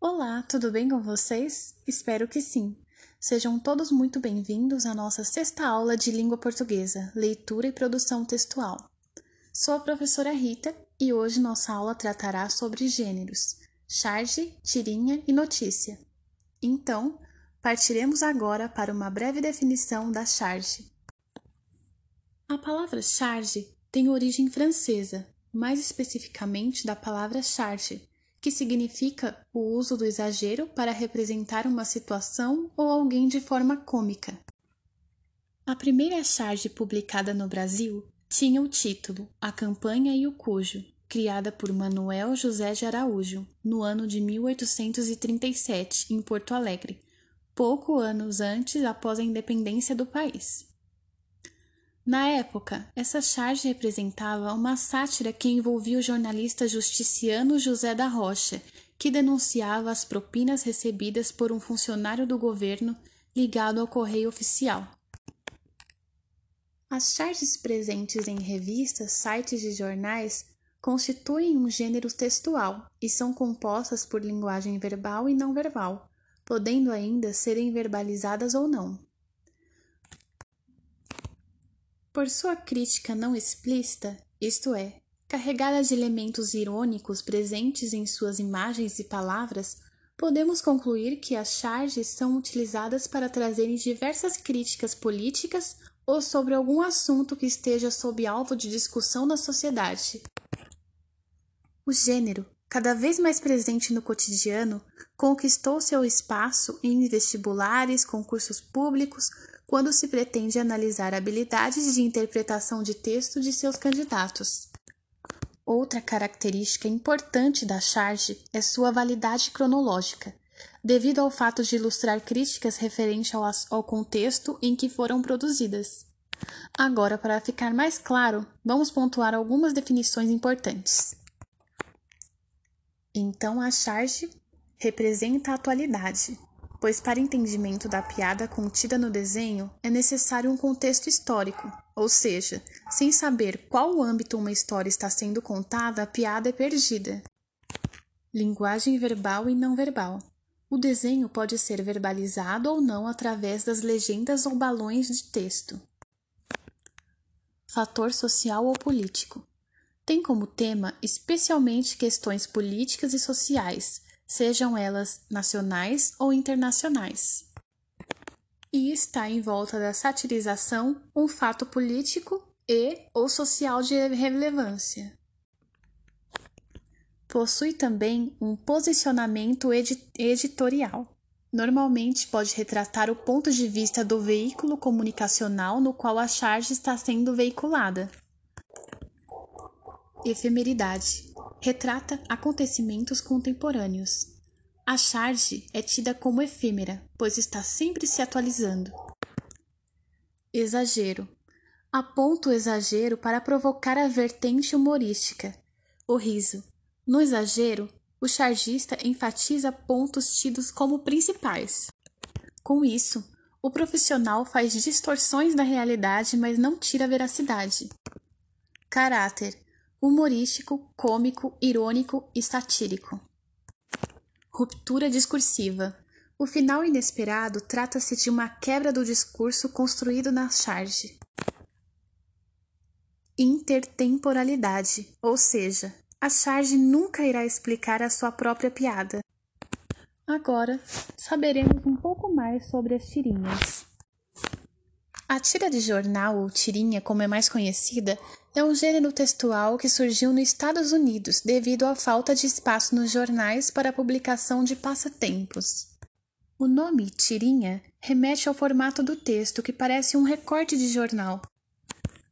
Olá, tudo bem com vocês? Espero que sim. Sejam todos muito bem-vindos à nossa sexta aula de língua portuguesa, leitura e produção textual. Sou a professora Rita e hoje nossa aula tratará sobre gêneros, charge, tirinha e notícia. Então, partiremos agora para uma breve definição da charge. A palavra charge tem origem francesa, mais especificamente da palavra charge, que significa o uso do exagero para representar uma situação ou alguém de forma cômica. A primeira charge publicada no Brasil tinha o título A Campanha e o Cujo, criada por Manuel José de Araújo, no ano de 1837, em Porto Alegre, pouco anos antes após a independência do país. Na época, essa charge representava uma sátira que envolvia o jornalista justiciano José da Rocha, que denunciava as propinas recebidas por um funcionário do governo ligado ao correio oficial. As charges presentes em revistas, sites e jornais constituem um gênero textual e são compostas por linguagem verbal e não verbal, podendo ainda serem verbalizadas ou não. Por sua crítica não explícita, isto é, carregada de elementos irônicos presentes em suas imagens e palavras, podemos concluir que as charges são utilizadas para trazerem diversas críticas políticas ou sobre algum assunto que esteja sob alvo de discussão na sociedade. O gênero, cada vez mais presente no cotidiano, conquistou seu espaço em vestibulares, concursos públicos, quando se pretende analisar habilidades de interpretação de texto de seus candidatos. Outra característica importante da charge é sua validade cronológica, devido ao fato de ilustrar críticas referentes ao, ao contexto em que foram produzidas. Agora, para ficar mais claro, vamos pontuar algumas definições importantes. Então, a charge representa a atualidade, pois para entendimento da piada contida no desenho é necessário um contexto histórico, ou seja, sem saber qual âmbito uma história está sendo contada, a piada é perdida. Linguagem verbal e não verbal. O desenho pode ser verbalizado ou não através das legendas ou balões de texto. Fator social ou político. Tem como tema especialmente questões políticas e sociais, sejam elas nacionais ou internacionais. E está em volta da satirização um fato político e ou social de relevância. Possui também um posicionamento edi editorial. Normalmente pode retratar o ponto de vista do veículo comunicacional no qual a charge está sendo veiculada. Efemeridade retrata acontecimentos contemporâneos. A charge é tida como efêmera, pois está sempre se atualizando. Exagero. Aponta o exagero para provocar a vertente humorística, o riso. No exagero, o chargista enfatiza pontos tidos como principais. Com isso, o profissional faz distorções da realidade, mas não tira a veracidade. Caráter humorístico, cômico, irônico e satírico. Ruptura discursiva. O final inesperado trata-se de uma quebra do discurso construído na charge. Intertemporalidade, ou seja, a charge nunca irá explicar a sua própria piada. Agora, saberemos um pouco mais sobre as tirinhas. A tira de jornal, ou tirinha como é mais conhecida, é um gênero textual que surgiu nos Estados Unidos devido à falta de espaço nos jornais para a publicação de passatempos. O nome tirinha remete ao formato do texto, que parece um recorte de jornal.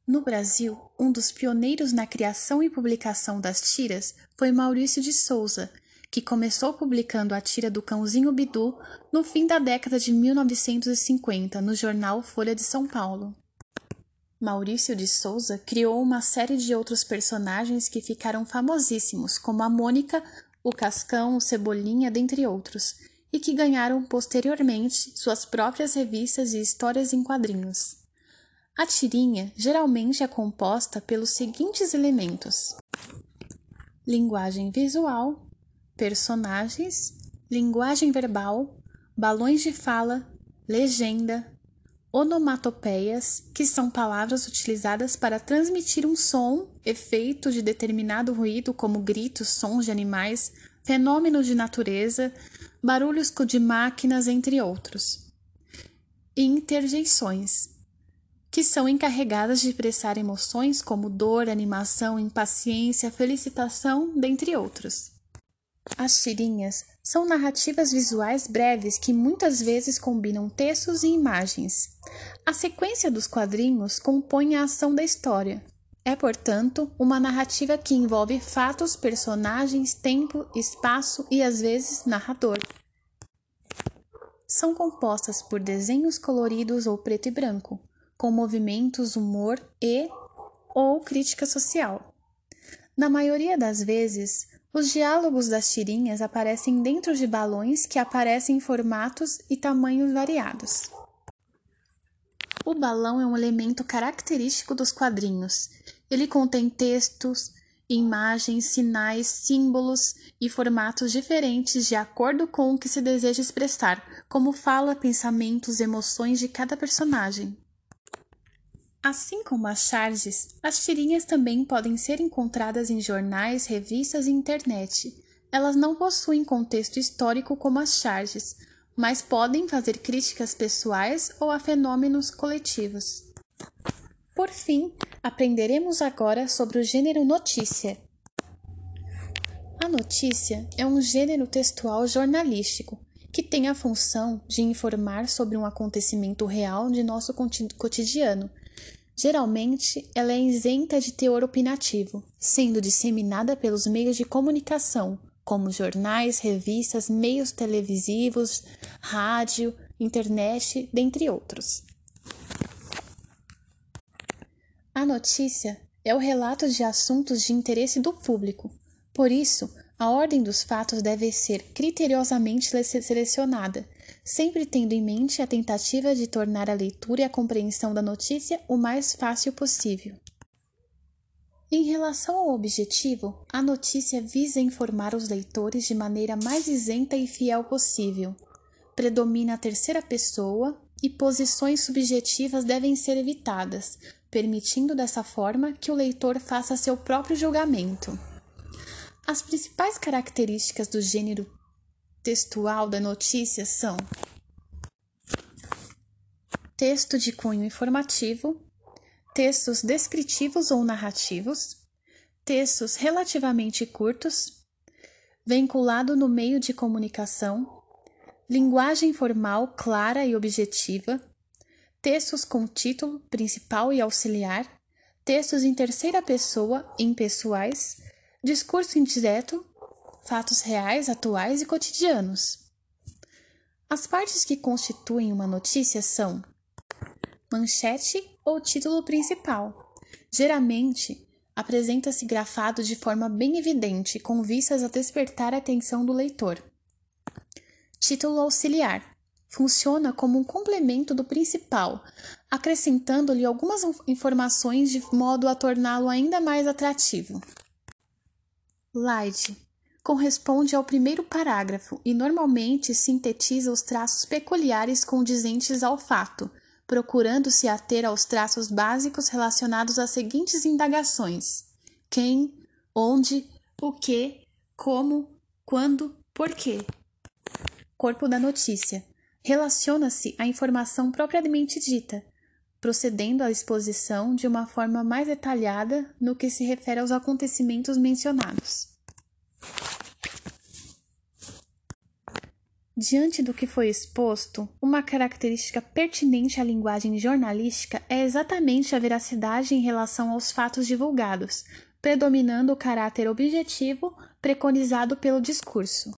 No Brasil, um dos pioneiros na criação e publicação das tiras foi Maurício de Souza, que começou publicando a tira do Cãozinho Bidu no fim da década de 1950 no jornal Folha de São Paulo. Maurício de Souza criou uma série de outros personagens que ficaram famosíssimos, como a Mônica, o Cascão, o Cebolinha, dentre outros, e que ganharam posteriormente suas próprias revistas e histórias em quadrinhos. A tirinha geralmente é composta pelos seguintes elementos: linguagem visual, personagens, linguagem verbal, balões de fala, legenda, onomatopeias, que são palavras utilizadas para transmitir um som, efeito de determinado ruído, como gritos, sons de animais, fenômenos de natureza, barulhos de máquinas, entre outros. Interjeições, que são encarregadas de expressar emoções como dor, animação, impaciência, felicitação, dentre outros. As tirinhas são narrativas visuais breves que muitas vezes combinam textos e imagens. A sequência dos quadrinhos compõe a ação da história. É, portanto, uma narrativa que envolve fatos, personagens, tempo, espaço e às vezes narrador. São compostas por desenhos coloridos ou preto e branco, com movimentos, humor e ou crítica social. Na maioria das vezes, os diálogos das tirinhas aparecem dentro de balões que aparecem em formatos e tamanhos variados. O balão é um elemento característico dos quadrinhos. Ele contém textos, imagens, sinais, símbolos e formatos diferentes de acordo com o que se deseja expressar, como fala, pensamentos, emoções de cada personagem. Assim como as charges, as tirinhas também podem ser encontradas em jornais, revistas e internet. Elas não possuem contexto histórico como as charges, mas podem fazer críticas pessoais ou a fenômenos coletivos. Por fim, aprenderemos agora sobre o gênero notícia. A notícia é um gênero textual jornalístico que tem a função de informar sobre um acontecimento real de nosso cotidiano Geralmente, ela é isenta de teor opinativo, sendo disseminada pelos meios de comunicação, como jornais, revistas, meios televisivos, rádio, internet, dentre outros. A notícia é o relato de assuntos de interesse do público. Por isso, a ordem dos fatos deve ser criteriosamente selecionada, sempre tendo em mente a tentativa de tornar a leitura e a compreensão da notícia o mais fácil possível. Em relação ao objetivo, a notícia visa informar os leitores de maneira mais isenta e fiel possível. Predomina a terceira pessoa e posições subjetivas devem ser evitadas, permitindo dessa forma que o leitor faça seu próprio julgamento. As principais características do gênero textual da notícia são texto de cunho informativo, textos descritivos ou narrativos, textos relativamente curtos, vinculado no meio de comunicação, linguagem formal clara e objetiva, textos com título principal e auxiliar, textos em terceira pessoa impessoais, discurso indireto, fatos reais, atuais e cotidianos. As partes que constituem uma notícia são manchete ou título principal. Geralmente, apresenta-se grafado de forma bem evidente, com vistas a despertar a atenção do leitor. Título auxiliar funciona como um complemento do principal, acrescentando-lhe algumas informações de modo a torná-lo ainda mais atrativo. Slide corresponde ao primeiro parágrafo e normalmente sintetiza os traços peculiares condizentes ao fato, procurando se ater aos traços básicos relacionados às seguintes indagações: quem, onde, o que, como, quando, por quê. Corpo da notícia relaciona-se à informação propriamente dita, procedendo à exposição de uma forma mais detalhada no que se refere aos acontecimentos mencionados. Diante do que foi exposto, uma característica pertinente à linguagem jornalística é exatamente a veracidade em relação aos fatos divulgados, predominando o caráter objetivo preconizado pelo discurso.